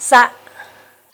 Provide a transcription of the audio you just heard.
sa